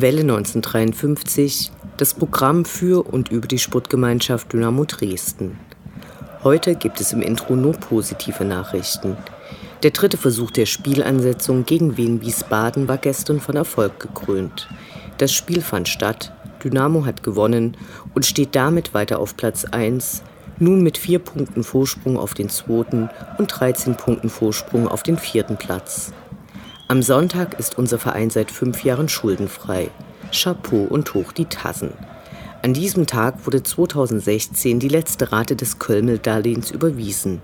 Welle 1953, das Programm für und über die Sportgemeinschaft Dynamo Dresden. Heute gibt es im Intro nur positive Nachrichten. Der dritte Versuch der Spielansetzung gegen Wien Wiesbaden war gestern von Erfolg gekrönt. Das Spiel fand statt, Dynamo hat gewonnen und steht damit weiter auf Platz 1, nun mit vier Punkten Vorsprung auf den zweiten und 13 Punkten Vorsprung auf den vierten Platz. Am Sonntag ist unser Verein seit fünf Jahren schuldenfrei. Chapeau und hoch die Tassen. An diesem Tag wurde 2016 die letzte Rate des Kölmel-Darlehens überwiesen.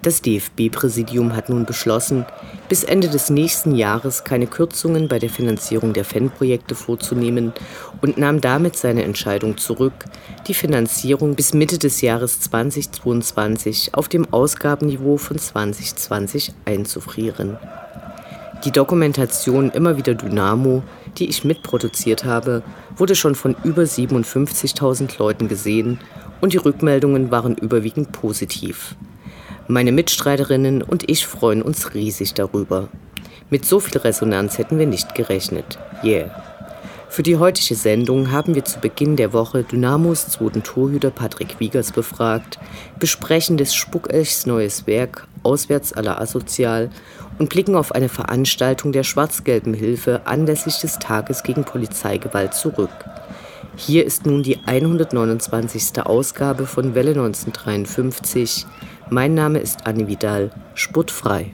Das DFB-Präsidium hat nun beschlossen, bis Ende des nächsten Jahres keine Kürzungen bei der Finanzierung der Fanprojekte vorzunehmen und nahm damit seine Entscheidung zurück, die Finanzierung bis Mitte des Jahres 2022 auf dem Ausgabenniveau von 2020 einzufrieren. Die Dokumentation Immer wieder Dynamo, die ich mitproduziert habe, wurde schon von über 57.000 Leuten gesehen und die Rückmeldungen waren überwiegend positiv. Meine Mitstreiterinnen und ich freuen uns riesig darüber. Mit so viel Resonanz hätten wir nicht gerechnet. Yeah. Für die heutige Sendung haben wir zu Beginn der Woche Dynamos zweiten Torhüter Patrick Wiegers befragt, besprechen des Spuckelchs neues Werk Auswärts aller Asozial und blicken auf eine Veranstaltung der schwarz-gelben Hilfe anlässlich des Tages gegen Polizeigewalt zurück. Hier ist nun die 129. Ausgabe von Welle 1953. Mein Name ist Anne Vidal, sportfrei.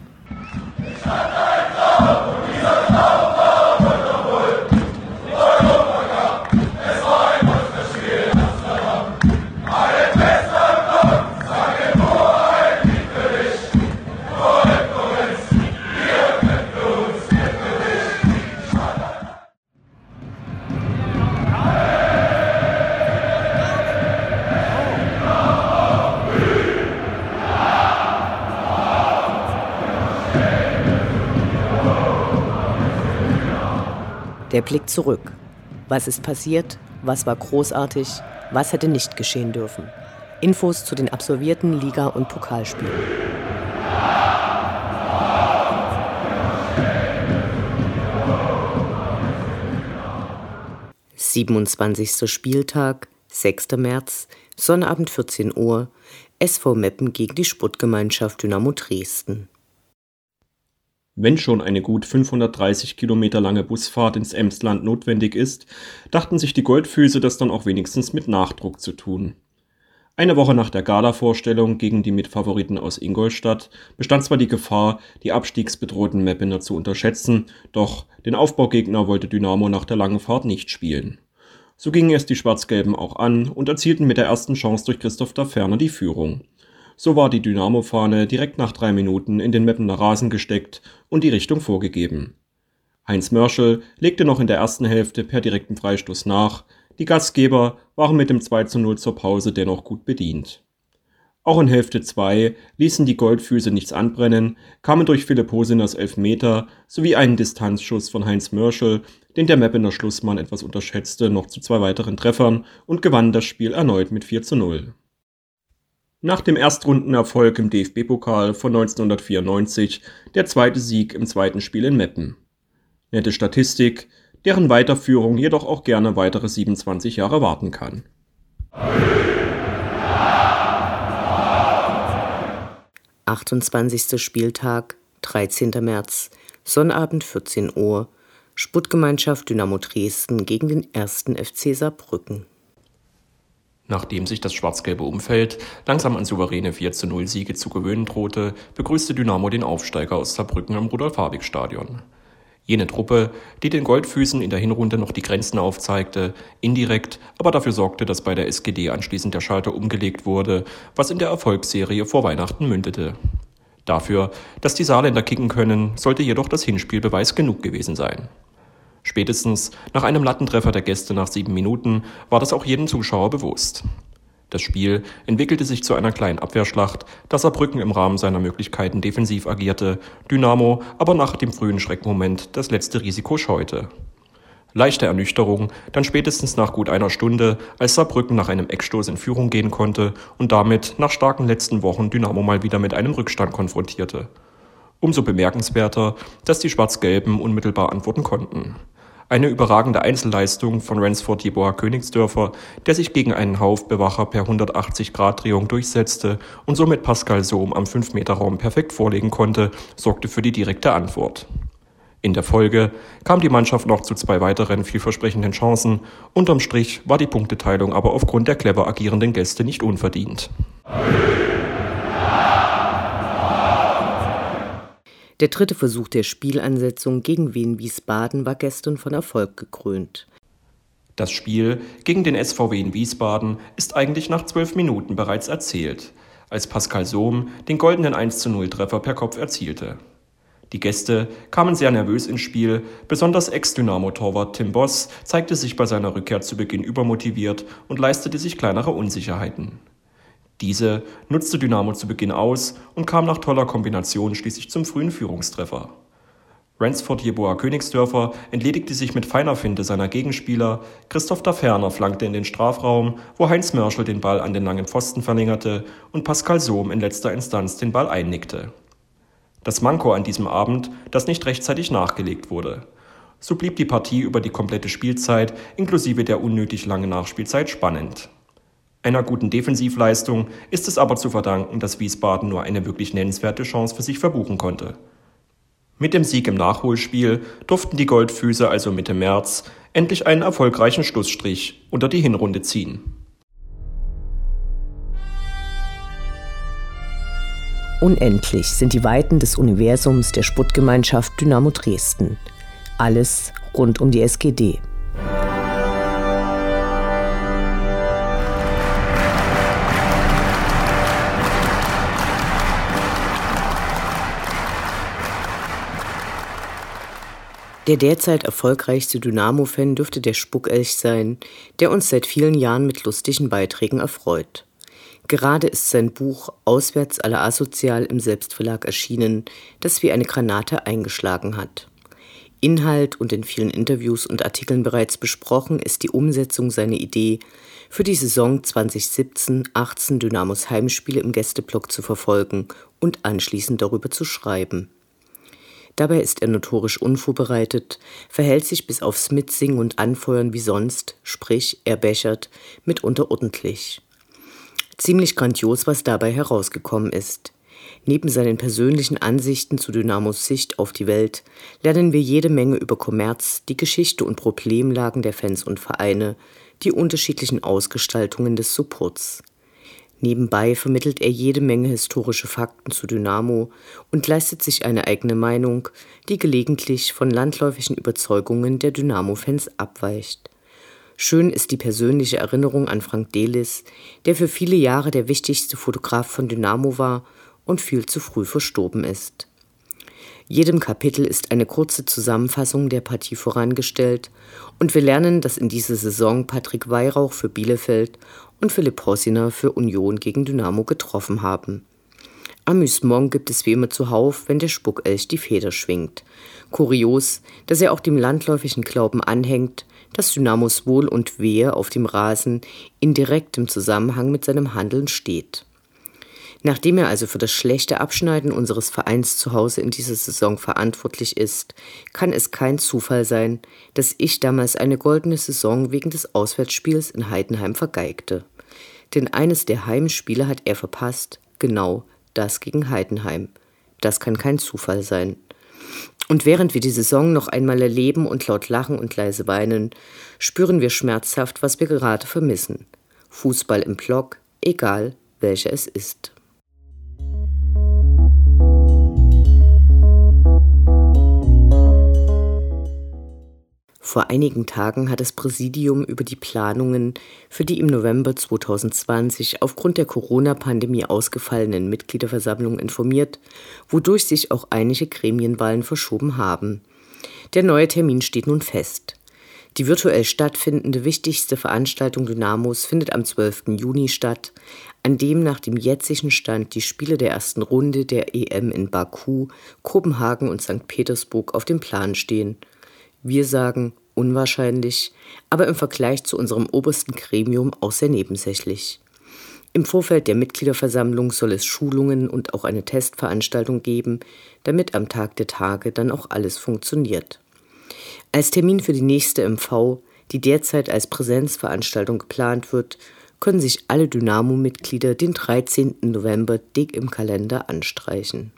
Der Blick zurück. Was ist passiert? Was war großartig? Was hätte nicht geschehen dürfen? Infos zu den absolvierten Liga- und Pokalspielen. Siebenundzwanzigster Spieltag, 6. März, Sonnabend 14 Uhr, SV Meppen gegen die Sportgemeinschaft Dynamo Dresden. Wenn schon eine gut 530 Kilometer lange Busfahrt ins Emsland notwendig ist, dachten sich die Goldfüße das dann auch wenigstens mit Nachdruck zu tun. Eine Woche nach der Gala-Vorstellung gegen die Mitfavoriten aus Ingolstadt bestand zwar die Gefahr, die abstiegsbedrohten Meppener zu unterschätzen, doch den Aufbaugegner wollte Dynamo nach der langen Fahrt nicht spielen. So gingen es die Schwarz-Gelben auch an und erzielten mit der ersten Chance durch Christoph da Ferner die Führung. So war die Dynamo-Fahne direkt nach drei Minuten in den Meppener Rasen gesteckt und die Richtung vorgegeben. Heinz Mörschel legte noch in der ersten Hälfte per direkten Freistoß nach. Die Gastgeber waren mit dem 2 zu 0 zur Pause dennoch gut bedient. Auch in Hälfte 2 ließen die Goldfüße nichts anbrennen, kamen durch Philipp Hosiners Elfmeter sowie einen Distanzschuss von Heinz Mörschel, den der Meppener Schlussmann etwas unterschätzte, noch zu zwei weiteren Treffern und gewann das Spiel erneut mit 4 zu 0. Nach dem Erstrundenerfolg im DFB-Pokal von 1994 der zweite Sieg im zweiten Spiel in Meppen. Nette Statistik, deren Weiterführung jedoch auch gerne weitere 27 Jahre warten kann. Achtundzwanzigster Spieltag, 13. März, Sonnabend 14 Uhr, Sputtgemeinschaft Dynamo Dresden gegen den 1. FC Saarbrücken. Nachdem sich das schwarz-gelbe Umfeld langsam an souveräne 4 zu 0 Siege zu gewöhnen drohte, begrüßte Dynamo den Aufsteiger aus Saarbrücken am Rudolf-Habig-Stadion. Jene Truppe, die den Goldfüßen in der Hinrunde noch die Grenzen aufzeigte, indirekt, aber dafür sorgte, dass bei der SGD anschließend der Schalter umgelegt wurde, was in der Erfolgsserie vor Weihnachten mündete. Dafür, dass die Saarländer kicken können, sollte jedoch das Hinspiel Beweis genug gewesen sein. Spätestens nach einem Lattentreffer der Gäste nach sieben Minuten war das auch jedem Zuschauer bewusst. Das Spiel entwickelte sich zu einer kleinen Abwehrschlacht, da Saarbrücken im Rahmen seiner Möglichkeiten defensiv agierte, Dynamo aber nach dem frühen Schreckmoment das letzte Risiko scheute. Leichte Ernüchterung, dann spätestens nach gut einer Stunde, als Saarbrücken nach einem Eckstoß in Führung gehen konnte und damit nach starken letzten Wochen Dynamo mal wieder mit einem Rückstand konfrontierte. Umso bemerkenswerter, dass die Schwarz-Gelben unmittelbar antworten konnten. Eine überragende Einzelleistung von Ransford Jeboa Königsdörfer, der sich gegen einen Haufbewacher per 180-Grad-Drehung durchsetzte und somit Pascal Sohm am 5-Meter-Raum perfekt vorlegen konnte, sorgte für die direkte Antwort. In der Folge kam die Mannschaft noch zu zwei weiteren vielversprechenden Chancen. Unterm Strich war die Punkteteilung aber aufgrund der clever agierenden Gäste nicht unverdient. Der dritte Versuch der Spielansetzung gegen Wien Wiesbaden war gestern von Erfolg gekrönt. Das Spiel gegen den SVW in Wiesbaden ist eigentlich nach zwölf Minuten bereits erzählt, als Pascal Sohm den goldenen 1 zu 0 Treffer per Kopf erzielte. Die Gäste kamen sehr nervös ins Spiel, besonders Ex-Dynamo-Torwart Tim Boss zeigte sich bei seiner Rückkehr zu Beginn übermotiviert und leistete sich kleinere Unsicherheiten. Diese nutzte Dynamo zu Beginn aus und kam nach toller Kombination schließlich zum frühen Führungstreffer. Ransford Jeboa Königsdörfer entledigte sich mit feiner Finte seiner Gegenspieler, Christoph Daferner flankte in den Strafraum, wo Heinz Mörschel den Ball an den langen Pfosten verlängerte und Pascal Sohm in letzter Instanz den Ball einnickte. Das Manko an diesem Abend, dass nicht rechtzeitig nachgelegt wurde. So blieb die Partie über die komplette Spielzeit inklusive der unnötig langen Nachspielzeit spannend. Einer guten Defensivleistung ist es aber zu verdanken, dass Wiesbaden nur eine wirklich nennenswerte Chance für sich verbuchen konnte. Mit dem Sieg im Nachholspiel durften die Goldfüße also Mitte März endlich einen erfolgreichen Schlussstrich unter die Hinrunde ziehen. Unendlich sind die Weiten des Universums der Sputtgemeinschaft Dynamo Dresden. Alles rund um die SGD. Der derzeit erfolgreichste Dynamo-Fan dürfte der Spuckelch sein, der uns seit vielen Jahren mit lustigen Beiträgen erfreut. Gerade ist sein Buch Auswärts aller asozial im Selbstverlag erschienen, das wie eine Granate eingeschlagen hat. Inhalt und in vielen Interviews und Artikeln bereits besprochen ist die Umsetzung seiner Idee, für die Saison 2017-18 Dynamos Heimspiele im Gästeblock zu verfolgen und anschließend darüber zu schreiben. Dabei ist er notorisch unvorbereitet, verhält sich bis aufs Mitsingen und Anfeuern wie sonst, sprich, er bechert, mitunter ordentlich. Ziemlich grandios, was dabei herausgekommen ist. Neben seinen persönlichen Ansichten zu Dynamos Sicht auf die Welt lernen wir jede Menge über Kommerz, die Geschichte und Problemlagen der Fans und Vereine, die unterschiedlichen Ausgestaltungen des Supports. Nebenbei vermittelt er jede Menge historische Fakten zu Dynamo und leistet sich eine eigene Meinung, die gelegentlich von landläufigen Überzeugungen der Dynamo-Fans abweicht. Schön ist die persönliche Erinnerung an Frank Delis, der für viele Jahre der wichtigste Fotograf von Dynamo war und viel zu früh verstorben ist. Jedem Kapitel ist eine kurze Zusammenfassung der Partie vorangestellt und wir lernen, dass in dieser Saison Patrick Weihrauch für Bielefeld und Philipp Hossiner für Union gegen Dynamo getroffen haben. Amüsement gibt es wie immer zuhauf, wenn der Spuckelch die Feder schwingt. Kurios, dass er auch dem landläufigen Glauben anhängt, dass Dynamos Wohl und Wehe auf dem Rasen in direktem Zusammenhang mit seinem Handeln steht. Nachdem er also für das schlechte Abschneiden unseres Vereins zu Hause in dieser Saison verantwortlich ist, kann es kein Zufall sein, dass ich damals eine goldene Saison wegen des Auswärtsspiels in Heidenheim vergeigte. Denn eines der Heimspiele hat er verpasst, genau das gegen Heidenheim. Das kann kein Zufall sein. Und während wir die Saison noch einmal erleben und laut lachen und leise weinen, spüren wir schmerzhaft, was wir gerade vermissen. Fußball im Block, egal welcher es ist. Vor einigen Tagen hat das Präsidium über die Planungen für die im November 2020 aufgrund der Corona-Pandemie ausgefallenen Mitgliederversammlung informiert, wodurch sich auch einige Gremienwahlen verschoben haben. Der neue Termin steht nun fest. Die virtuell stattfindende wichtigste Veranstaltung Dynamos findet am 12. Juni statt, an dem nach dem jetzigen Stand die Spiele der ersten Runde der EM in Baku, Kopenhagen und St. Petersburg auf dem Plan stehen. Wir sagen unwahrscheinlich, aber im Vergleich zu unserem obersten Gremium auch sehr nebensächlich. Im Vorfeld der Mitgliederversammlung soll es Schulungen und auch eine Testveranstaltung geben, damit am Tag der Tage dann auch alles funktioniert. Als Termin für die nächste MV, die derzeit als Präsenzveranstaltung geplant wird, können sich alle Dynamo-Mitglieder den 13. November dick im Kalender anstreichen.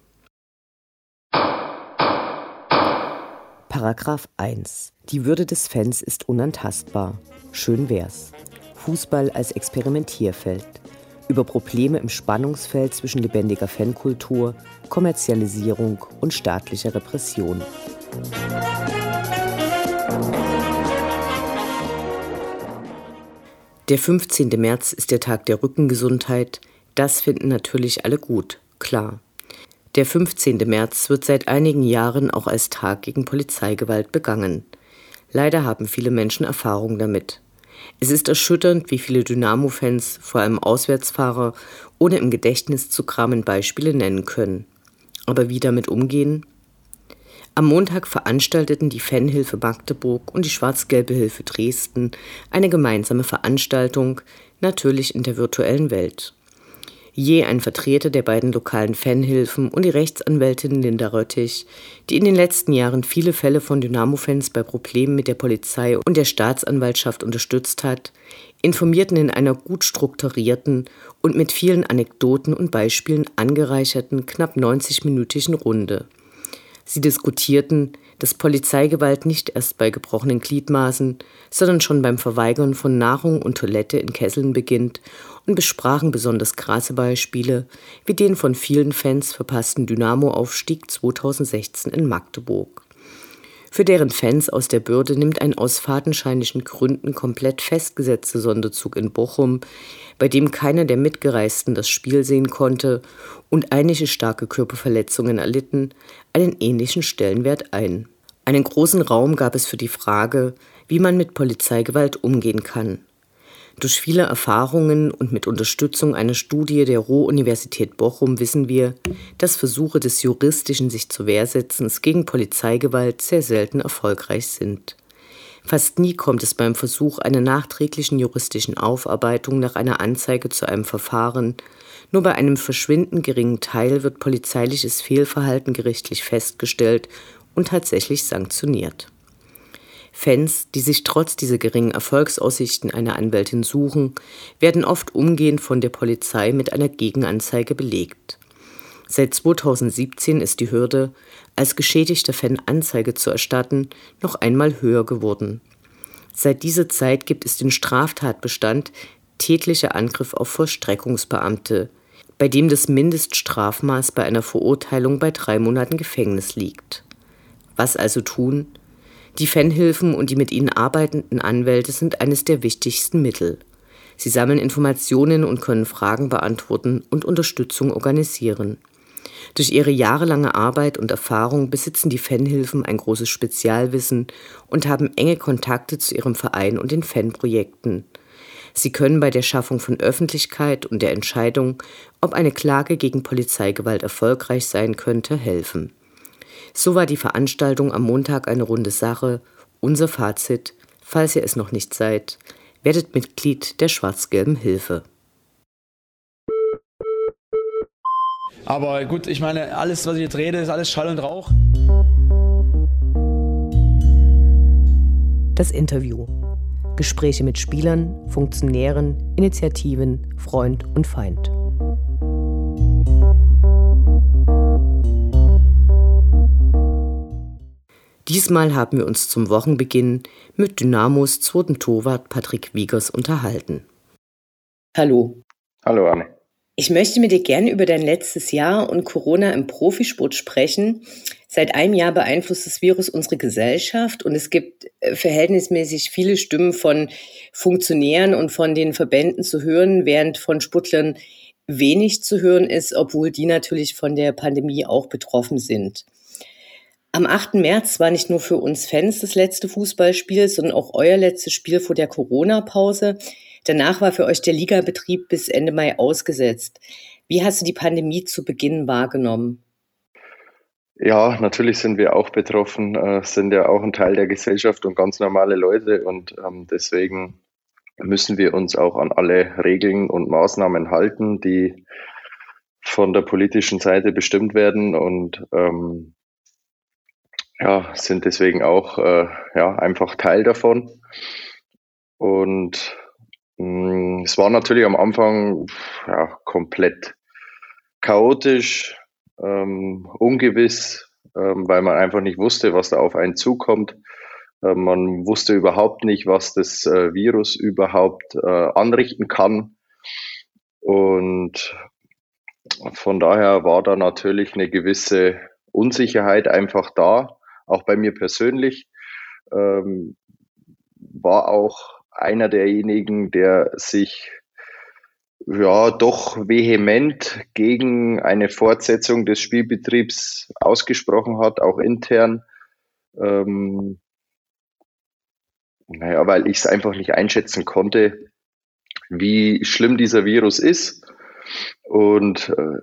Paragraph 1. Die Würde des Fans ist unantastbar. Schön wär's. Fußball als Experimentierfeld. Über Probleme im Spannungsfeld zwischen lebendiger Fankultur, Kommerzialisierung und staatlicher Repression. Der 15. März ist der Tag der Rückengesundheit. Das finden natürlich alle gut, klar. Der 15. März wird seit einigen Jahren auch als Tag gegen Polizeigewalt begangen. Leider haben viele Menschen Erfahrung damit. Es ist erschütternd, wie viele Dynamo-Fans, vor allem Auswärtsfahrer, ohne im Gedächtnis zu kramen Beispiele nennen können. Aber wie damit umgehen? Am Montag veranstalteten die Fanhilfe Magdeburg und die Schwarz-Gelbe Hilfe Dresden eine gemeinsame Veranstaltung, natürlich in der virtuellen Welt. Je ein Vertreter der beiden lokalen Fanhilfen und die Rechtsanwältin Linda Röttich, die in den letzten Jahren viele Fälle von Dynamo-Fans bei Problemen mit der Polizei und der Staatsanwaltschaft unterstützt hat, informierten in einer gut strukturierten und mit vielen Anekdoten und Beispielen angereicherten knapp 90-minütigen Runde. Sie diskutierten, dass Polizeigewalt nicht erst bei gebrochenen Gliedmaßen, sondern schon beim Verweigern von Nahrung und Toilette in Kesseln beginnt und besprachen besonders krasse Beispiele wie den von vielen Fans verpassten Dynamo-Aufstieg 2016 in Magdeburg. Für deren Fans aus der Bürde nimmt ein aus fadenscheinlichen Gründen komplett festgesetzter Sonderzug in Bochum, bei dem keiner der Mitgereisten das Spiel sehen konnte und einige starke Körperverletzungen erlitten, einen ähnlichen Stellenwert ein. Einen großen Raum gab es für die Frage, wie man mit Polizeigewalt umgehen kann. Durch viele Erfahrungen und mit Unterstützung einer Studie der Ruhr-Universität Bochum wissen wir, dass Versuche des juristischen sich zur Wehrsetzens gegen Polizeigewalt sehr selten erfolgreich sind. Fast nie kommt es beim Versuch einer nachträglichen juristischen Aufarbeitung nach einer Anzeige zu einem Verfahren. Nur bei einem verschwindend geringen Teil wird polizeiliches Fehlverhalten gerichtlich festgestellt und tatsächlich sanktioniert. Fans, die sich trotz dieser geringen Erfolgsaussichten einer Anwältin suchen, werden oft umgehend von der Polizei mit einer Gegenanzeige belegt. Seit 2017 ist die Hürde, als geschädigter Fan Anzeige zu erstatten, noch einmal höher geworden. Seit dieser Zeit gibt es den Straftatbestand tätlicher Angriff auf Vollstreckungsbeamte, bei dem das Mindeststrafmaß bei einer Verurteilung bei drei Monaten Gefängnis liegt. Was also tun? Die Fanhilfen und die mit ihnen arbeitenden Anwälte sind eines der wichtigsten Mittel. Sie sammeln Informationen und können Fragen beantworten und Unterstützung organisieren. Durch ihre jahrelange Arbeit und Erfahrung besitzen die Fanhilfen ein großes Spezialwissen und haben enge Kontakte zu ihrem Verein und den Fanprojekten. Sie können bei der Schaffung von Öffentlichkeit und der Entscheidung, ob eine Klage gegen Polizeigewalt erfolgreich sein könnte, helfen. So war die Veranstaltung am Montag eine runde Sache. Unser Fazit, falls ihr es noch nicht seid, werdet Mitglied der schwarz-gelben Hilfe. Aber gut, ich meine, alles, was ich jetzt rede, ist alles Schall und Rauch. Das Interview. Gespräche mit Spielern, Funktionären, Initiativen, Freund und Feind. Diesmal haben wir uns zum Wochenbeginn mit Dynamos zweiten Torwart Patrick Wiegers unterhalten. Hallo. Hallo Anne. Ich möchte mit dir gerne über dein letztes Jahr und Corona im Profisport sprechen. Seit einem Jahr beeinflusst das Virus unsere Gesellschaft und es gibt äh, verhältnismäßig viele Stimmen von Funktionären und von den Verbänden zu hören, während von Sportlern wenig zu hören ist, obwohl die natürlich von der Pandemie auch betroffen sind. Am 8. März war nicht nur für uns Fans das letzte Fußballspiel, sondern auch euer letztes Spiel vor der Corona-Pause. Danach war für euch der Ligabetrieb bis Ende Mai ausgesetzt. Wie hast du die Pandemie zu Beginn wahrgenommen? Ja, natürlich sind wir auch betroffen, äh, sind ja auch ein Teil der Gesellschaft und ganz normale Leute und ähm, deswegen müssen wir uns auch an alle Regeln und Maßnahmen halten, die von der politischen Seite bestimmt werden und ähm, ja, sind deswegen auch äh, ja, einfach Teil davon. Und Mm, es war natürlich am Anfang ja, komplett chaotisch, ähm, ungewiss, ähm, weil man einfach nicht wusste, was da auf einen zukommt. Äh, man wusste überhaupt nicht, was das äh, Virus überhaupt äh, anrichten kann. Und von daher war da natürlich eine gewisse Unsicherheit einfach da, auch bei mir persönlich. Ähm, war auch einer derjenigen, der sich ja doch vehement gegen eine Fortsetzung des Spielbetriebs ausgesprochen hat, auch intern. Ähm, naja, weil ich es einfach nicht einschätzen konnte, wie schlimm dieser Virus ist und äh,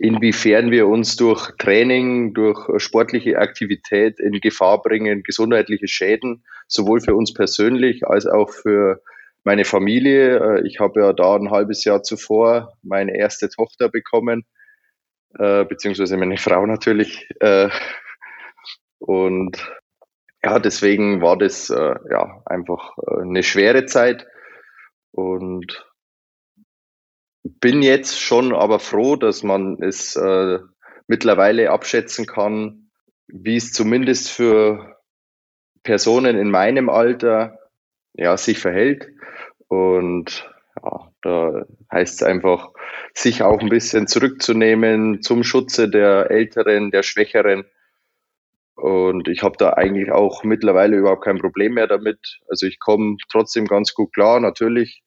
inwiefern wir uns durch Training, durch sportliche Aktivität in Gefahr bringen, gesundheitliche Schäden, sowohl für uns persönlich als auch für meine Familie. Äh, ich habe ja da ein halbes Jahr zuvor meine erste Tochter bekommen, äh, beziehungsweise meine Frau natürlich. Äh, und ja, deswegen war das ja einfach eine schwere Zeit. Und bin jetzt schon aber froh, dass man es äh, mittlerweile abschätzen kann, wie es zumindest für Personen in meinem Alter ja, sich verhält. Und ja, da heißt es einfach, sich auch ein bisschen zurückzunehmen zum Schutze der Älteren, der Schwächeren. Und ich habe da eigentlich auch mittlerweile überhaupt kein Problem mehr damit. Also ich komme trotzdem ganz gut klar. Natürlich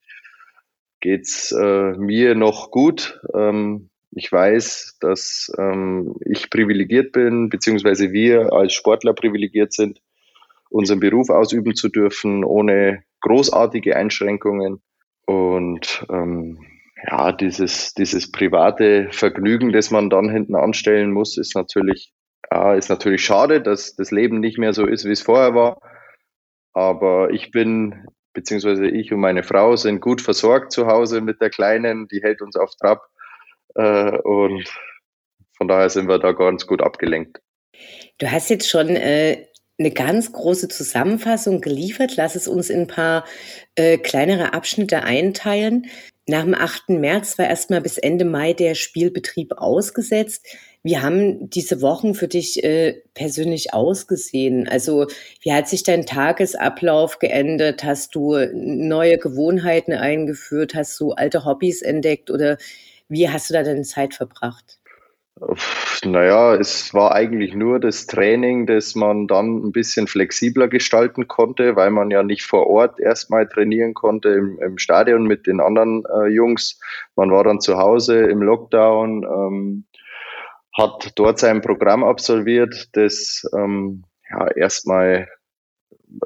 geht's äh, mir noch gut. Ähm, ich weiß, dass ähm, ich privilegiert bin, beziehungsweise wir als Sportler privilegiert sind, unseren Beruf ausüben zu dürfen, ohne großartige Einschränkungen. Und ähm, ja, dieses, dieses private Vergnügen, das man dann hinten anstellen muss, ist natürlich, ja, ist natürlich schade, dass das Leben nicht mehr so ist, wie es vorher war. Aber ich bin beziehungsweise ich und meine Frau sind gut versorgt zu Hause mit der Kleinen, die hält uns auf Trab äh, und von daher sind wir da ganz gut abgelenkt. Du hast jetzt schon äh, eine ganz große Zusammenfassung geliefert. Lass es uns in ein paar äh, kleinere Abschnitte einteilen. Nach dem 8. März war erstmal bis Ende Mai der Spielbetrieb ausgesetzt. Wie haben diese Wochen für dich äh, persönlich ausgesehen? Also wie hat sich dein Tagesablauf geändert? Hast du neue Gewohnheiten eingeführt? Hast du alte Hobbys entdeckt oder wie hast du da deine Zeit verbracht? Naja, es war eigentlich nur das Training, das man dann ein bisschen flexibler gestalten konnte, weil man ja nicht vor Ort erstmal trainieren konnte im, im Stadion mit den anderen äh, Jungs. Man war dann zu Hause im Lockdown. Ähm, hat dort sein Programm absolviert, das ähm, ja, erstmal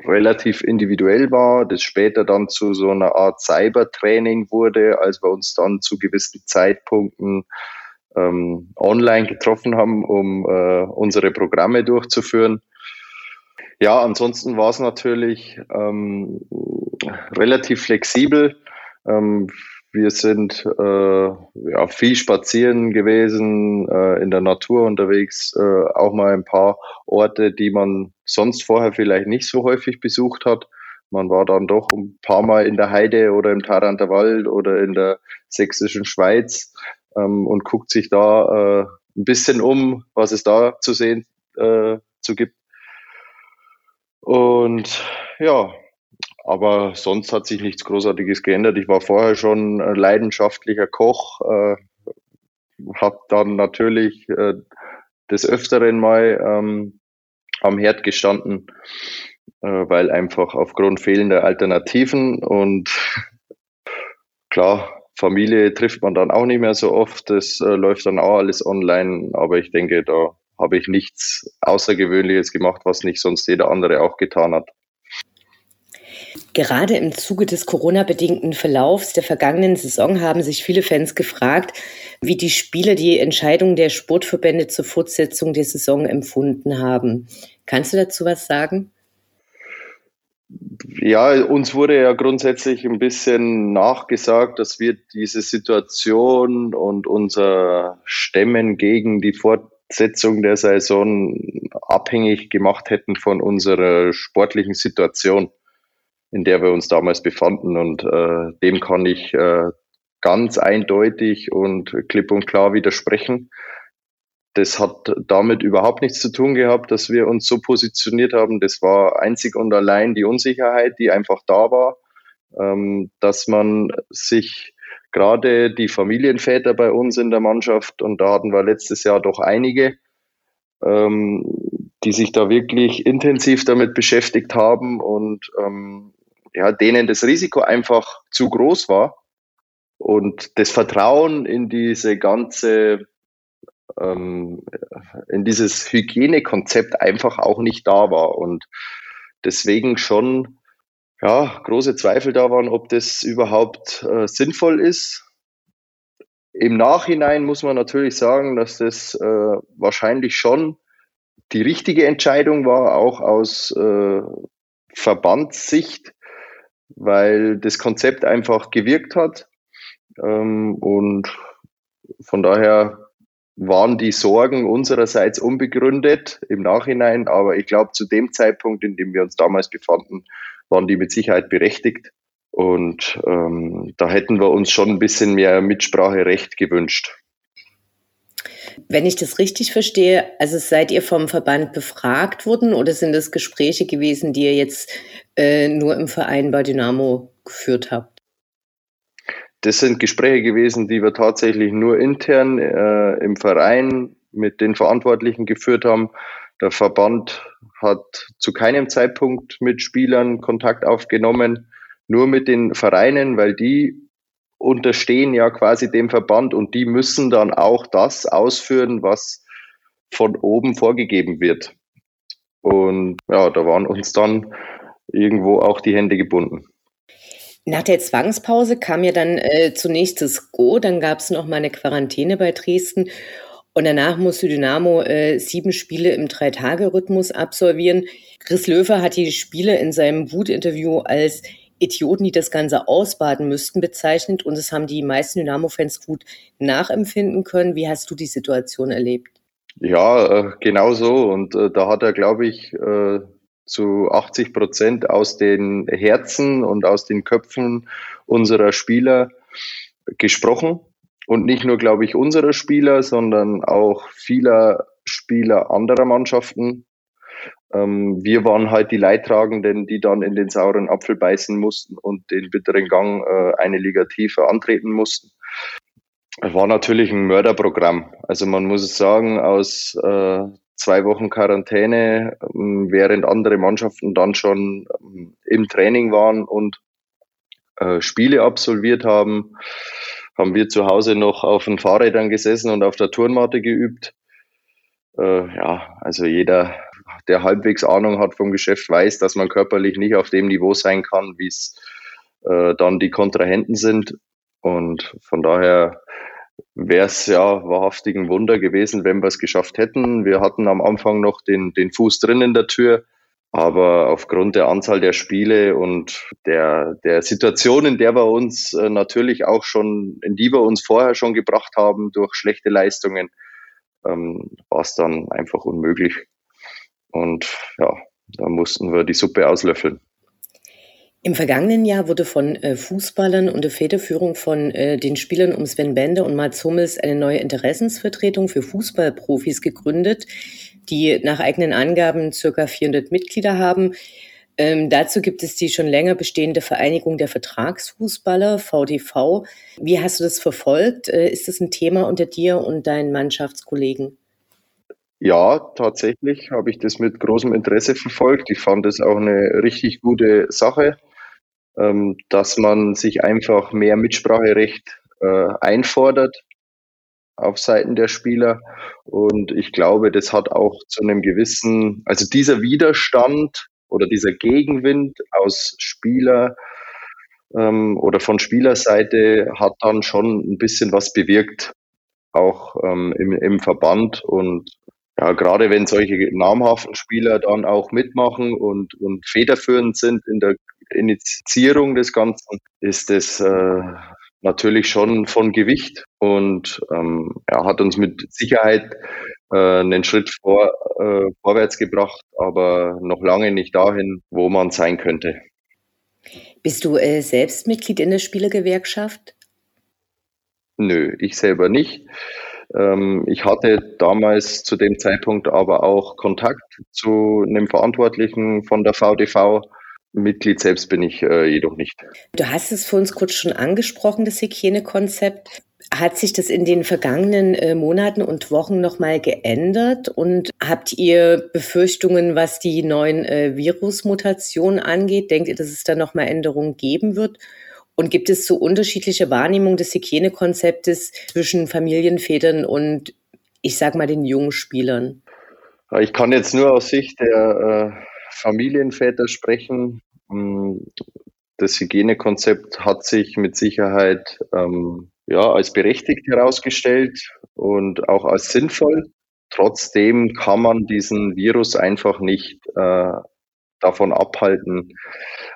relativ individuell war, das später dann zu so einer Art Cybertraining wurde, als wir uns dann zu gewissen Zeitpunkten ähm, online getroffen haben, um äh, unsere Programme durchzuführen. Ja, ansonsten war es natürlich ähm, relativ flexibel. Ähm, wir sind äh, ja, viel spazieren gewesen, äh, in der Natur unterwegs, äh, auch mal ein paar Orte, die man sonst vorher vielleicht nicht so häufig besucht hat. Man war dann doch ein paar Mal in der Heide oder im Taranter Wald oder in der sächsischen Schweiz ähm, und guckt sich da äh, ein bisschen um, was es da zu sehen äh, zu gibt. Und ja, aber sonst hat sich nichts Großartiges geändert. Ich war vorher schon leidenschaftlicher Koch, äh, habe dann natürlich äh, des Öfteren mal ähm, am Herd gestanden, äh, weil einfach aufgrund fehlender Alternativen und klar, Familie trifft man dann auch nicht mehr so oft. Das äh, läuft dann auch alles online, aber ich denke, da habe ich nichts Außergewöhnliches gemacht, was nicht sonst jeder andere auch getan hat. Gerade im Zuge des Corona-bedingten Verlaufs der vergangenen Saison haben sich viele Fans gefragt, wie die Spieler die Entscheidung der Sportverbände zur Fortsetzung der Saison empfunden haben. Kannst du dazu was sagen? Ja, uns wurde ja grundsätzlich ein bisschen nachgesagt, dass wir diese Situation und unser Stemmen gegen die Fortsetzung der Saison abhängig gemacht hätten von unserer sportlichen Situation in der wir uns damals befanden. Und äh, dem kann ich äh, ganz eindeutig und klipp und klar widersprechen. Das hat damit überhaupt nichts zu tun gehabt, dass wir uns so positioniert haben. Das war einzig und allein die Unsicherheit, die einfach da war, ähm, dass man sich gerade die Familienväter bei uns in der Mannschaft, und da hatten wir letztes Jahr doch einige, ähm, die sich da wirklich intensiv damit beschäftigt haben und ähm, ja, denen das Risiko einfach zu groß war und das Vertrauen in diese ganze, ähm, in dieses Hygienekonzept einfach auch nicht da war und deswegen schon ja, große Zweifel da waren, ob das überhaupt äh, sinnvoll ist. Im Nachhinein muss man natürlich sagen, dass das äh, wahrscheinlich schon die richtige Entscheidung war, auch aus äh, Verbandssicht, weil das Konzept einfach gewirkt hat. Ähm, und von daher waren die Sorgen unsererseits unbegründet im Nachhinein, aber ich glaube, zu dem Zeitpunkt, in dem wir uns damals befanden, waren die mit Sicherheit berechtigt. Und ähm, da hätten wir uns schon ein bisschen mehr Mitspracherecht gewünscht. Wenn ich das richtig verstehe, also seid ihr vom Verband befragt worden oder sind das Gespräche gewesen, die ihr jetzt äh, nur im Verein bei Dynamo geführt habt? Das sind Gespräche gewesen, die wir tatsächlich nur intern äh, im Verein mit den Verantwortlichen geführt haben. Der Verband hat zu keinem Zeitpunkt mit Spielern Kontakt aufgenommen, nur mit den Vereinen, weil die unterstehen ja quasi dem Verband und die müssen dann auch das ausführen, was von oben vorgegeben wird. Und ja, da waren uns dann irgendwo auch die Hände gebunden. Nach der Zwangspause kam ja dann äh, zunächst das Go, dann gab es noch mal eine Quarantäne bei Dresden und danach musste Dynamo äh, sieben Spiele im Drei-Tage-Rhythmus absolvieren. Chris Löwe hat die Spiele in seinem Wut-Interview als Idioten, die das Ganze ausbaden müssten, bezeichnet und es haben die meisten Dynamo-Fans gut nachempfinden können. Wie hast du die Situation erlebt? Ja, äh, genau so. Und äh, da hat er, glaube ich, äh, zu 80 Prozent aus den Herzen und aus den Köpfen unserer Spieler gesprochen. Und nicht nur, glaube ich, unserer Spieler, sondern auch vieler Spieler anderer Mannschaften, ähm, wir waren halt die Leidtragenden, die dann in den sauren Apfel beißen mussten und den bitteren Gang äh, eine Liga tiefer antreten mussten. War natürlich ein Mörderprogramm. Also man muss es sagen, aus äh, zwei Wochen Quarantäne, ähm, während andere Mannschaften dann schon ähm, im Training waren und äh, Spiele absolviert haben, haben wir zu Hause noch auf den Fahrrädern gesessen und auf der Turnmatte geübt. Äh, ja, also jeder der halbwegs Ahnung hat vom Geschäft, weiß, dass man körperlich nicht auf dem Niveau sein kann, wie es äh, dann die Kontrahenten sind. Und von daher wäre es ja wahrhaftig ein Wunder gewesen, wenn wir es geschafft hätten. Wir hatten am Anfang noch den, den Fuß drin in der Tür, aber aufgrund der Anzahl der Spiele und der, der Situation, in der wir uns äh, natürlich auch schon, in die wir uns vorher schon gebracht haben durch schlechte Leistungen, ähm, war es dann einfach unmöglich. Und ja, da mussten wir die Suppe auslöffeln. Im vergangenen Jahr wurde von äh, Fußballern unter Federführung von äh, den Spielern um Sven Bender und Mats Hummels eine neue Interessensvertretung für Fußballprofis gegründet, die nach eigenen Angaben circa 400 Mitglieder haben. Ähm, dazu gibt es die schon länger bestehende Vereinigung der Vertragsfußballer, VDV. Wie hast du das verfolgt? Äh, ist das ein Thema unter dir und deinen Mannschaftskollegen? Ja, tatsächlich habe ich das mit großem Interesse verfolgt. Ich fand es auch eine richtig gute Sache, ähm, dass man sich einfach mehr Mitspracherecht äh, einfordert auf Seiten der Spieler. Und ich glaube, das hat auch zu einem gewissen, also dieser Widerstand oder dieser Gegenwind aus Spieler ähm, oder von Spielerseite hat dann schon ein bisschen was bewirkt, auch ähm, im, im Verband. Und ja, gerade wenn solche namhaften Spieler dann auch mitmachen und, und federführend sind in der Initiierung des Ganzen, ist es äh, natürlich schon von Gewicht und ähm, er hat uns mit Sicherheit äh, einen Schritt vor, äh, vorwärts gebracht, aber noch lange nicht dahin, wo man sein könnte. Bist du äh, selbst Mitglied in der Spielergewerkschaft? Nö, ich selber nicht. Ähm, ich hatte damals zu dem Zeitpunkt aber auch Kontakt zu einem Verantwortlichen von der VDV. Mitglied selbst bin ich äh, jedoch nicht. Du hast es für uns kurz schon angesprochen, das Hygienekonzept. Hat sich das in den vergangenen äh, Monaten und Wochen nochmal geändert? Und habt ihr Befürchtungen, was die neuen äh, Virusmutationen angeht? Denkt ihr, dass es da nochmal Änderungen geben wird? Und gibt es so unterschiedliche Wahrnehmungen des Hygienekonzeptes zwischen Familienvätern und, ich sag mal, den jungen Spielern? Ich kann jetzt nur aus Sicht der äh, Familienväter sprechen. Mm, das Hygienekonzept hat sich mit Sicherheit ähm, ja, als berechtigt herausgestellt und auch als sinnvoll. Trotzdem kann man diesen Virus einfach nicht äh, davon abhalten,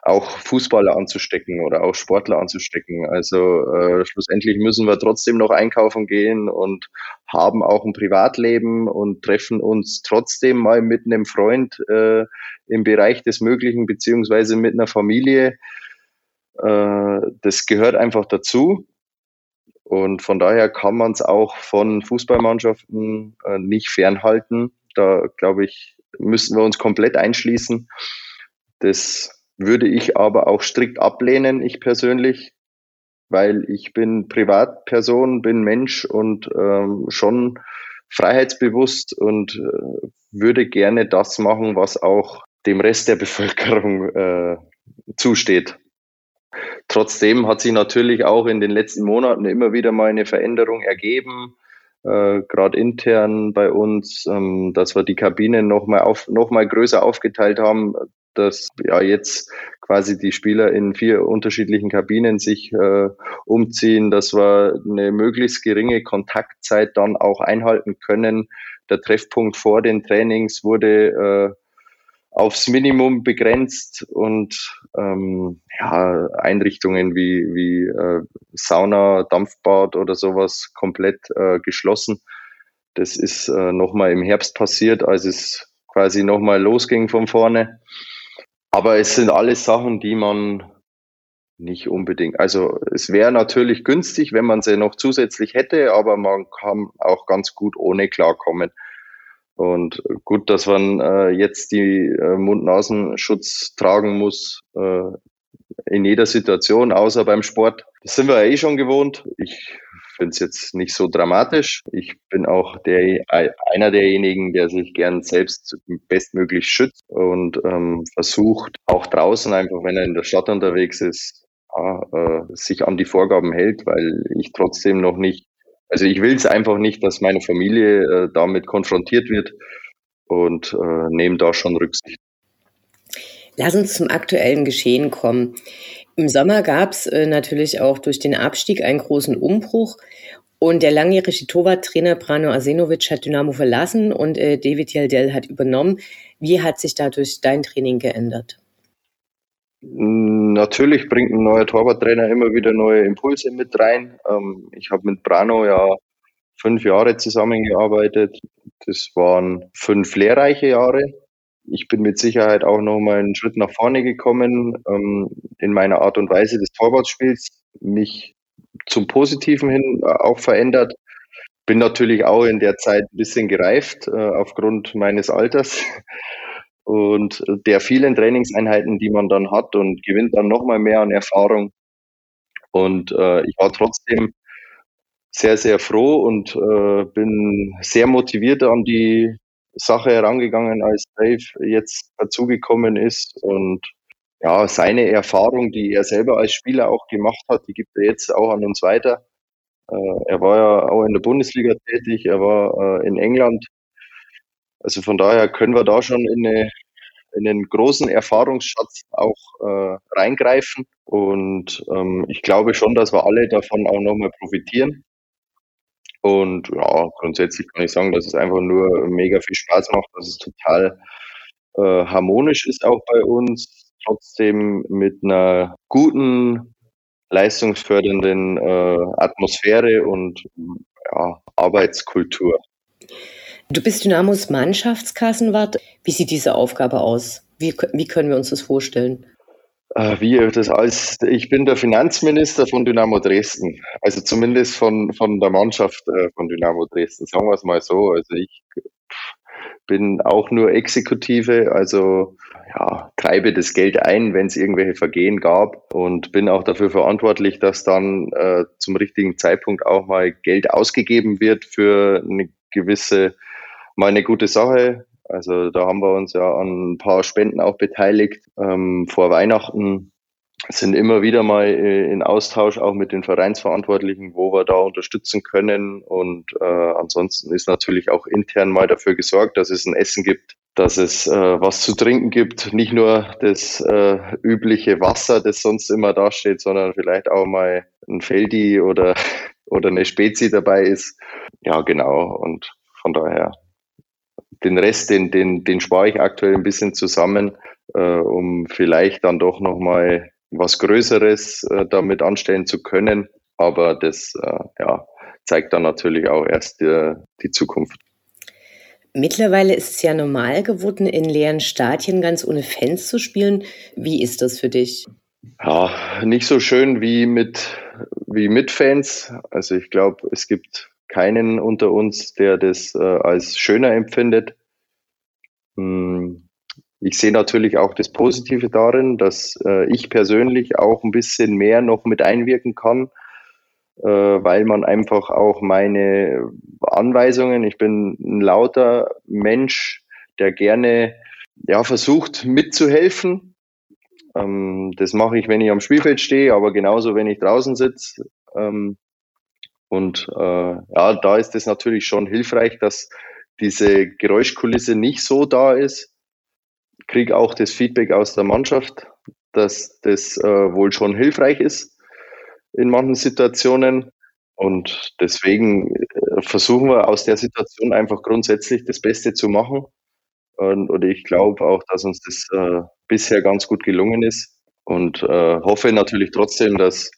auch Fußballer anzustecken oder auch Sportler anzustecken. Also äh, schlussendlich müssen wir trotzdem noch einkaufen gehen und haben auch ein Privatleben und treffen uns trotzdem mal mit einem Freund äh, im Bereich des Möglichen beziehungsweise mit einer Familie. Äh, das gehört einfach dazu. Und von daher kann man es auch von Fußballmannschaften äh, nicht fernhalten. Da glaube ich, müssten wir uns komplett einschließen. Das würde ich aber auch strikt ablehnen, ich persönlich, weil ich bin Privatperson, bin Mensch und ähm, schon freiheitsbewusst und äh, würde gerne das machen, was auch dem Rest der Bevölkerung äh, zusteht. Trotzdem hat sich natürlich auch in den letzten Monaten immer wieder mal eine Veränderung ergeben äh, gerade intern bei uns, ähm, dass wir die Kabinen nochmal auf, noch mal größer aufgeteilt haben, dass ja jetzt quasi die Spieler in vier unterschiedlichen Kabinen sich äh, umziehen, dass wir eine möglichst geringe Kontaktzeit dann auch einhalten können. Der Treffpunkt vor den Trainings wurde äh, aufs Minimum begrenzt und ähm, ja, Einrichtungen wie, wie äh, Sauna, Dampfbad oder sowas komplett äh, geschlossen. Das ist äh, nochmal im Herbst passiert, als es quasi nochmal losging von vorne. Aber es sind alles Sachen, die man nicht unbedingt. Also es wäre natürlich günstig, wenn man sie noch zusätzlich hätte, aber man kann auch ganz gut ohne klarkommen. Und gut, dass man äh, jetzt die äh, Mund-Nasenschutz tragen muss äh, in jeder Situation, außer beim Sport. Das sind wir ja eh schon gewohnt. Ich finde es jetzt nicht so dramatisch. Ich bin auch der, einer derjenigen, der sich gern selbst bestmöglich schützt und ähm, versucht, auch draußen einfach, wenn er in der Stadt unterwegs ist, ja, äh, sich an die Vorgaben hält, weil ich trotzdem noch nicht also ich will es einfach nicht, dass meine Familie äh, damit konfrontiert wird und äh, nehme da schon Rücksicht. Lass uns zum aktuellen Geschehen kommen. Im Sommer gab es äh, natürlich auch durch den Abstieg einen großen Umbruch und der langjährige Torwarttrainer Brano Asenovic hat Dynamo verlassen und äh, David Yeldel hat übernommen. Wie hat sich dadurch dein Training geändert? Natürlich bringt ein neuer Torwarttrainer immer wieder neue Impulse mit rein. Ähm, ich habe mit Brano ja fünf Jahre zusammengearbeitet. Das waren fünf lehrreiche Jahre. Ich bin mit Sicherheit auch noch mal einen Schritt nach vorne gekommen ähm, in meiner Art und Weise des Torwartspiels, mich zum Positiven hin äh, auch verändert. Bin natürlich auch in der Zeit ein bisschen gereift äh, aufgrund meines Alters und der vielen Trainingseinheiten, die man dann hat und gewinnt dann nochmal mehr an Erfahrung. Und äh, ich war trotzdem sehr, sehr froh und äh, bin sehr motiviert an die Sache herangegangen, als Dave jetzt dazugekommen ist und ja, seine Erfahrung, die er selber als Spieler auch gemacht hat, die gibt er jetzt auch an uns weiter. Äh, er war ja auch in der Bundesliga tätig, er war äh, in England. Also von daher können wir da schon in, eine, in einen großen Erfahrungsschatz auch äh, reingreifen. Und ähm, ich glaube schon, dass wir alle davon auch nochmal profitieren. Und ja, grundsätzlich kann ich sagen, dass es einfach nur mega viel Spaß macht, dass es total äh, harmonisch ist auch bei uns, trotzdem mit einer guten, leistungsfördernden äh, Atmosphäre und ja, Arbeitskultur. Du bist Dynamos Mannschaftskassenwart. Wie sieht diese Aufgabe aus? Wie, wie können wir uns das vorstellen? Äh, wie das als ich bin der Finanzminister von Dynamo Dresden, also zumindest von von der Mannschaft äh, von Dynamo Dresden, sagen wir es mal so. Also ich bin auch nur Exekutive, also ja, treibe das Geld ein, wenn es irgendwelche Vergehen gab und bin auch dafür verantwortlich, dass dann äh, zum richtigen Zeitpunkt auch mal Geld ausgegeben wird für eine gewisse, mal eine gute Sache. Also da haben wir uns ja an ein paar Spenden auch beteiligt ähm, vor Weihnachten sind immer wieder mal äh, in Austausch auch mit den Vereinsverantwortlichen, wo wir da unterstützen können. Und äh, ansonsten ist natürlich auch intern mal dafür gesorgt, dass es ein Essen gibt, dass es äh, was zu trinken gibt. Nicht nur das äh, übliche Wasser, das sonst immer dasteht, sondern vielleicht auch mal ein Feldi oder, oder eine Spezi dabei ist. Ja, genau. Und von daher den Rest, den, den, den spare ich aktuell ein bisschen zusammen, äh, um vielleicht dann doch nochmal was Größeres äh, damit anstellen zu können. Aber das äh, ja, zeigt dann natürlich auch erst die, die Zukunft. Mittlerweile ist es ja normal geworden, in leeren Stadien ganz ohne Fans zu spielen. Wie ist das für dich? Ja, nicht so schön wie mit, wie mit Fans. Also ich glaube, es gibt keinen unter uns, der das äh, als schöner empfindet. Hm, ich sehe natürlich auch das Positive darin, dass äh, ich persönlich auch ein bisschen mehr noch mit einwirken kann, äh, weil man einfach auch meine Anweisungen, ich bin ein lauter Mensch, der gerne ja, versucht mitzuhelfen. Ähm, das mache ich, wenn ich am Spielfeld stehe, aber genauso, wenn ich draußen sitze. Ähm, und äh, ja, da ist es natürlich schon hilfreich, dass diese Geräuschkulisse nicht so da ist kriege auch das Feedback aus der Mannschaft, dass das äh, wohl schon hilfreich ist in manchen Situationen. Und deswegen äh, versuchen wir aus der Situation einfach grundsätzlich das Beste zu machen. Und, und ich glaube auch, dass uns das äh, bisher ganz gut gelungen ist. Und äh, hoffe natürlich trotzdem, dass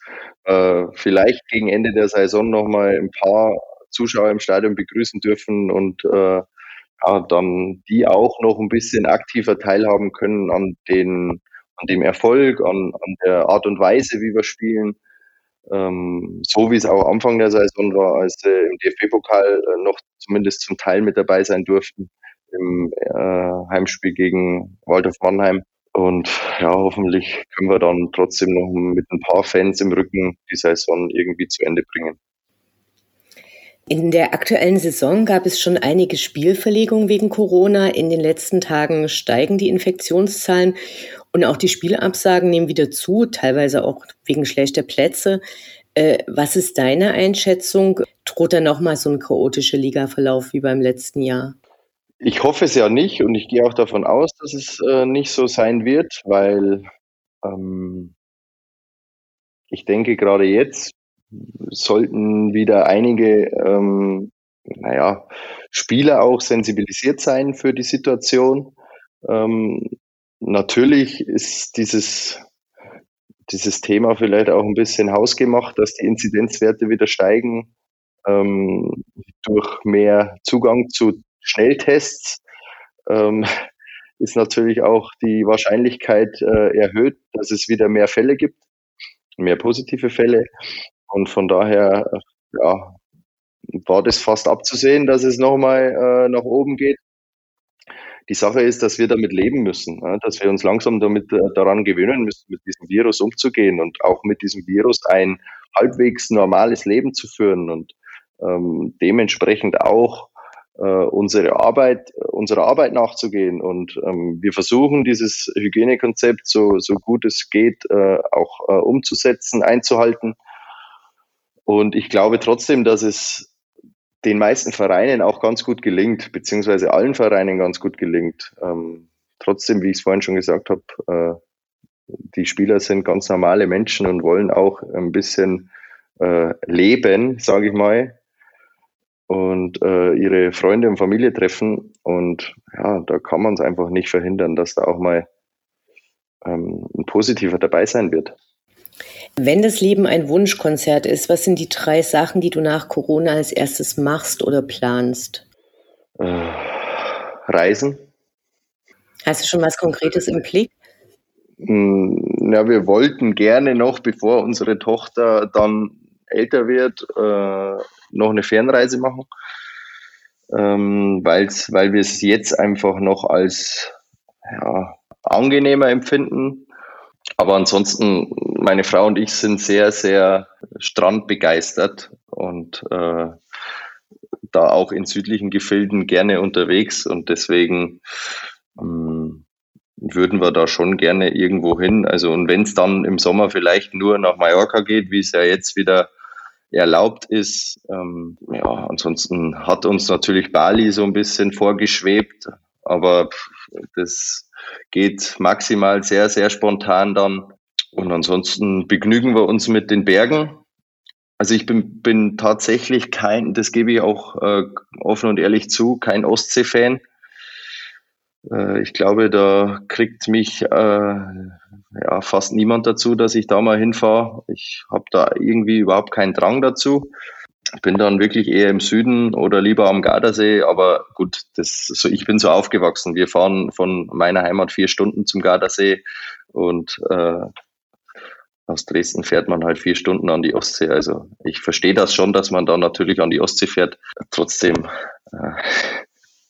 äh, vielleicht gegen Ende der Saison nochmal ein paar Zuschauer im Stadion begrüßen dürfen und äh, ja, dann die auch noch ein bisschen aktiver teilhaben können an den, an dem Erfolg, an, an der Art und Weise, wie wir spielen. Ähm, so wie es auch Anfang der Saison war, als sie im DFB-Pokal äh, noch zumindest zum Teil mit dabei sein durften im äh, Heimspiel gegen Waldorf Mannheim. Und ja, hoffentlich können wir dann trotzdem noch mit ein paar Fans im Rücken die Saison irgendwie zu Ende bringen. In der aktuellen Saison gab es schon einige Spielverlegungen wegen Corona. In den letzten Tagen steigen die Infektionszahlen und auch die Spielabsagen nehmen wieder zu, teilweise auch wegen schlechter Plätze. Äh, was ist deine Einschätzung? Droht da nochmal so ein chaotischer Ligaverlauf wie beim letzten Jahr? Ich hoffe es ja nicht und ich gehe auch davon aus, dass es äh, nicht so sein wird, weil ähm, ich denke gerade jetzt sollten wieder einige, ähm, naja, Spieler auch sensibilisiert sein für die Situation. Ähm, natürlich ist dieses, dieses Thema vielleicht auch ein bisschen hausgemacht, dass die Inzidenzwerte wieder steigen ähm, durch mehr Zugang zu Schnelltests. Ähm, ist natürlich auch die Wahrscheinlichkeit äh, erhöht, dass es wieder mehr Fälle gibt, mehr positive Fälle. Und von daher, ja, war das fast abzusehen, dass es nochmal äh, nach oben geht. die Sache ist, dass wir damit leben müssen, ja, dass wir uns langsam damit äh, daran gewöhnen müssen, mit diesem Virus umzugehen und auch mit diesem Virus ein halbwegs normales Leben zu führen und ähm, dementsprechend auch äh, unsere Arbeit, unserer Arbeit nachzugehen. Und ähm, wir versuchen dieses Hygienekonzept so, so gut es geht äh, auch äh, umzusetzen, einzuhalten. Und ich glaube trotzdem, dass es den meisten Vereinen auch ganz gut gelingt, beziehungsweise allen Vereinen ganz gut gelingt. Ähm, trotzdem, wie ich es vorhin schon gesagt habe, äh, die Spieler sind ganz normale Menschen und wollen auch ein bisschen äh, leben, sage ich mal, und äh, ihre Freunde und Familie treffen. Und ja, da kann man es einfach nicht verhindern, dass da auch mal ähm, ein positiver dabei sein wird. Wenn das Leben ein Wunschkonzert ist, was sind die drei Sachen, die du nach Corona als erstes machst oder planst? Äh, Reisen. Hast du schon was Konkretes im Blick? Hm, ja, wir wollten gerne noch, bevor unsere Tochter dann älter wird, äh, noch eine Fernreise machen, ähm, weil wir es jetzt einfach noch als ja, angenehmer empfinden. Aber ansonsten, meine Frau und ich sind sehr, sehr strandbegeistert und äh, da auch in südlichen Gefilden gerne unterwegs und deswegen ähm, würden wir da schon gerne irgendwo hin. Also und wenn es dann im Sommer vielleicht nur nach Mallorca geht, wie es ja jetzt wieder erlaubt ist. Ähm, ja, ansonsten hat uns natürlich Bali so ein bisschen vorgeschwebt, aber das geht maximal sehr, sehr spontan dann. Und ansonsten begnügen wir uns mit den Bergen. Also ich bin, bin tatsächlich kein, das gebe ich auch äh, offen und ehrlich zu, kein Ostsee-Fan. Äh, ich glaube, da kriegt mich äh, ja, fast niemand dazu, dass ich da mal hinfahre. Ich habe da irgendwie überhaupt keinen Drang dazu. Ich bin dann wirklich eher im Süden oder lieber am Gardasee, aber gut, das, so, ich bin so aufgewachsen. Wir fahren von meiner Heimat vier Stunden zum Gardasee und äh, aus Dresden fährt man halt vier Stunden an die Ostsee. Also ich verstehe das schon, dass man da natürlich an die Ostsee fährt. Trotzdem äh,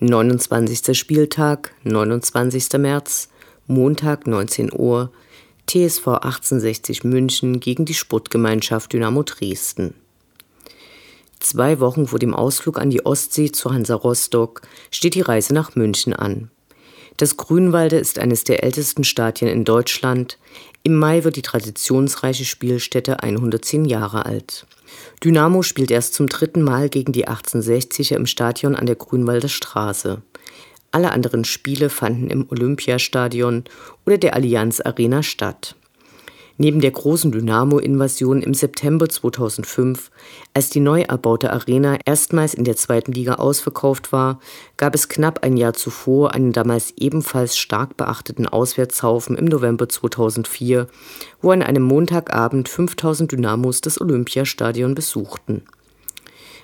29. Spieltag, 29. März, Montag 19 Uhr, TSV 1860 München gegen die Sportgemeinschaft Dynamo Dresden. Zwei Wochen vor dem Ausflug an die Ostsee zu Hansa Rostock steht die Reise nach München an. Das Grünwalde ist eines der ältesten Stadien in Deutschland. Im Mai wird die traditionsreiche Spielstätte 110 Jahre alt. Dynamo spielt erst zum dritten Mal gegen die 1860er im Stadion an der Grünwalder Straße. Alle anderen Spiele fanden im Olympiastadion oder der Allianz Arena statt. Neben der großen Dynamo-Invasion im September 2005, als die neu erbaute Arena erstmals in der zweiten Liga ausverkauft war, gab es knapp ein Jahr zuvor einen damals ebenfalls stark beachteten Auswärtshaufen im November 2004, wo an einem Montagabend 5000 Dynamos das Olympiastadion besuchten.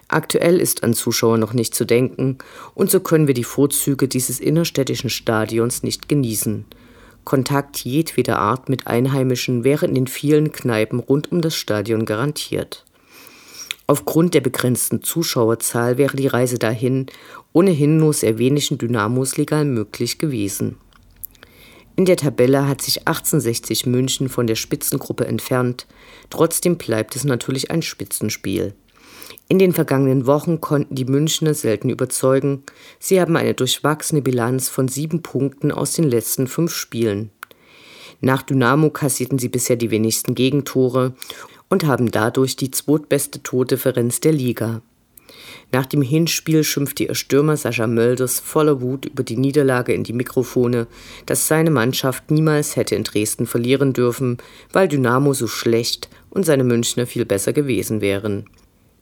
Aktuell ist an Zuschauer noch nicht zu denken, und so können wir die Vorzüge dieses innerstädtischen Stadions nicht genießen – Kontakt jedweder Art mit Einheimischen wäre in den vielen Kneipen rund um das Stadion garantiert. Aufgrund der begrenzten Zuschauerzahl wäre die Reise dahin ohnehin nur sehr wenigen Dynamos legal möglich gewesen. In der Tabelle hat sich 1860 München von der Spitzengruppe entfernt, trotzdem bleibt es natürlich ein Spitzenspiel. In den vergangenen Wochen konnten die Münchner selten überzeugen. Sie haben eine durchwachsene Bilanz von sieben Punkten aus den letzten fünf Spielen. Nach Dynamo kassierten sie bisher die wenigsten Gegentore und haben dadurch die zweitbeste Tordifferenz der Liga. Nach dem Hinspiel schimpfte ihr Stürmer Sascha Mölders voller Wut über die Niederlage in die Mikrofone, dass seine Mannschaft niemals hätte in Dresden verlieren dürfen, weil Dynamo so schlecht und seine Münchner viel besser gewesen wären.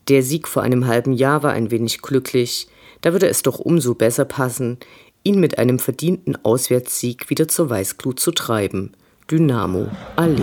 Der Sieg vor einem halben Jahr war ein wenig glücklich, da würde es doch umso besser passen, ihn mit einem verdienten Auswärtssieg wieder zur Weißglut zu treiben. Dynamo Allee.